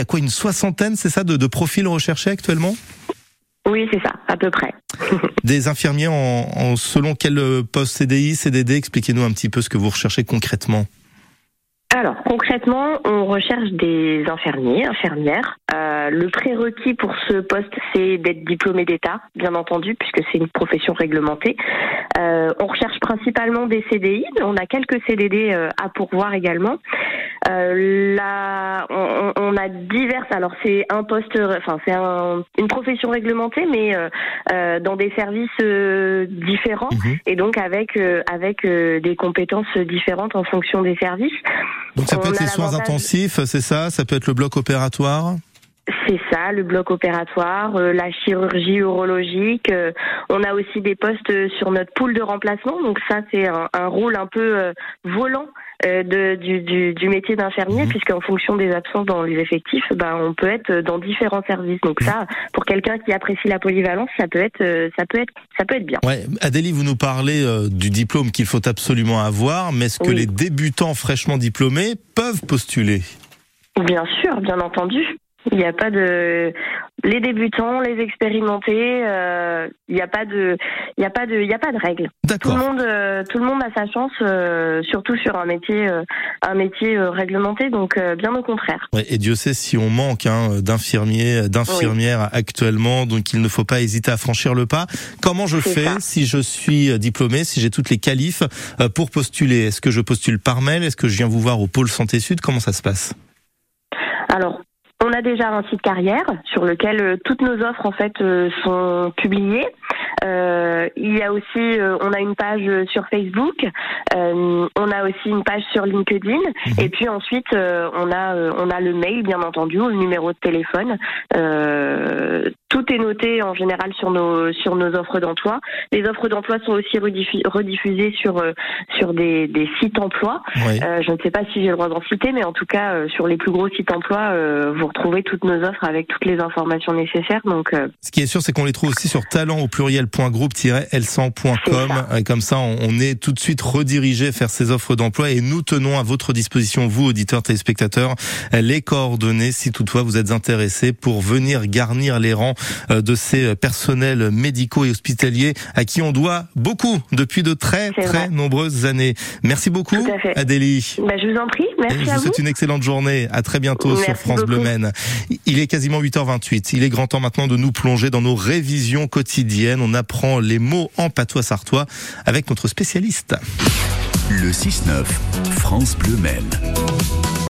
Il y a quoi, une soixantaine, c'est ça, de, de profils recherchés actuellement? Oui, c'est ça, à peu près. Des infirmiers en, en selon quel poste CDI, CDD Expliquez-nous un petit peu ce que vous recherchez concrètement. Alors concrètement, on recherche des infirmiers, infirmières. Euh, le prérequis pour ce poste, c'est d'être diplômé d'État, bien entendu, puisque c'est une profession réglementée. Euh, on recherche principalement des CDI, mais on a quelques CDD euh, à pourvoir également. Euh, là, on, on, a diverses. Alors c'est un poste, enfin c'est un, une profession réglementée, mais euh, euh dans des services euh, différents Mhm. et donc avec avec des compétences différentes en fonction des services. Donc ça peut être les soins intensifs, c'est ça? Ça peut être le bloc opératoire? C'est ça, le bloc opératoire, euh, la chirurgie urologique. euh, on a aussi des postes sur notre pool de remplacement. Donc ça, c'est un, un rôle un peu euh, volant de, du, du, du métier d'infirmier, Mhm. puisqu'en fonction des absences dans les effectifs, ben, on peut être dans différents services. Donc ça, pour quelqu'un qui apprécie la polyvalence, ça peut être, ça peut être, ça peut être bien. Ouais, Adélie, vous nous parlez du diplôme qu'il faut absolument avoir, mais est-ce que les débutants fraîchement diplômés peuvent postuler? Bien sûr, bien entendu. Il n'y a pas de les débutants, les expérimentés. euh, il n'y a pas de, il a pas de, il a pas de règles. Tout le monde, euh, tout le monde a sa chance, euh, surtout sur un métier, euh, un métier euh, réglementé. Donc euh, bien au contraire. Ouais, et Dieu sait si on manque hein, d'infirmiers, d'infirmières actuellement, donc il ne faut pas hésiter à franchir le pas. Comment je fais ça. si je suis euh, diplômé, si j'ai toutes les qualifs euh, pour postuler? Est-ce que je postule par mail? Est-ce que je viens vous voir au pôle santé sud? Comment ça se passe? Alors. On a déjà un site carrière sur lequel euh, toutes nos offres en fait euh, sont publiées. Euh, il y a aussi, euh, on a une page sur Facebook, euh, on a aussi une page sur LinkedIn, et puis ensuite on a on a le mail bien entendu, ou le numéro de téléphone. Est noté en général sur nos sur nos offres d'emploi. Les offres d'emploi sont aussi rediffu- rediffusées sur euh, sur des, des sites emploi. Oui. Euh, je ne sais pas si j'ai le droit d'en citer, mais en tout cas euh, sur les plus gros sites emploi, euh, vous retrouvez toutes nos offres avec toutes les informations nécessaires. Donc euh, Ce qui est sûr, c'est qu'on les trouve aussi sur talent au pluriel.groupe-l100.com. Et Comme ça, on est tout de suite redirigé vers ces offres d'emploi et nous tenons à votre disposition, vous, auditeurs, téléspectateurs, les coordonnées si toutefois vous êtes intéressés pour venir garnir les rangs de ces personnels médicaux et hospitaliers à qui on doit beaucoup depuis de très, très vrai. nombreuses années. Merci beaucoup, Tout à fait. Adélie. bah, je vous en prie, Et merci je à vous souhaite une excellente journée. À très bientôt sur France Bleu. Maine. Il est quasiment 8h28. Il est grand temps maintenant de nous plonger dans nos révisions quotidiennes. On apprend les mots en patois sartois avec notre spécialiste. Le 6-9, France Bleu Maine.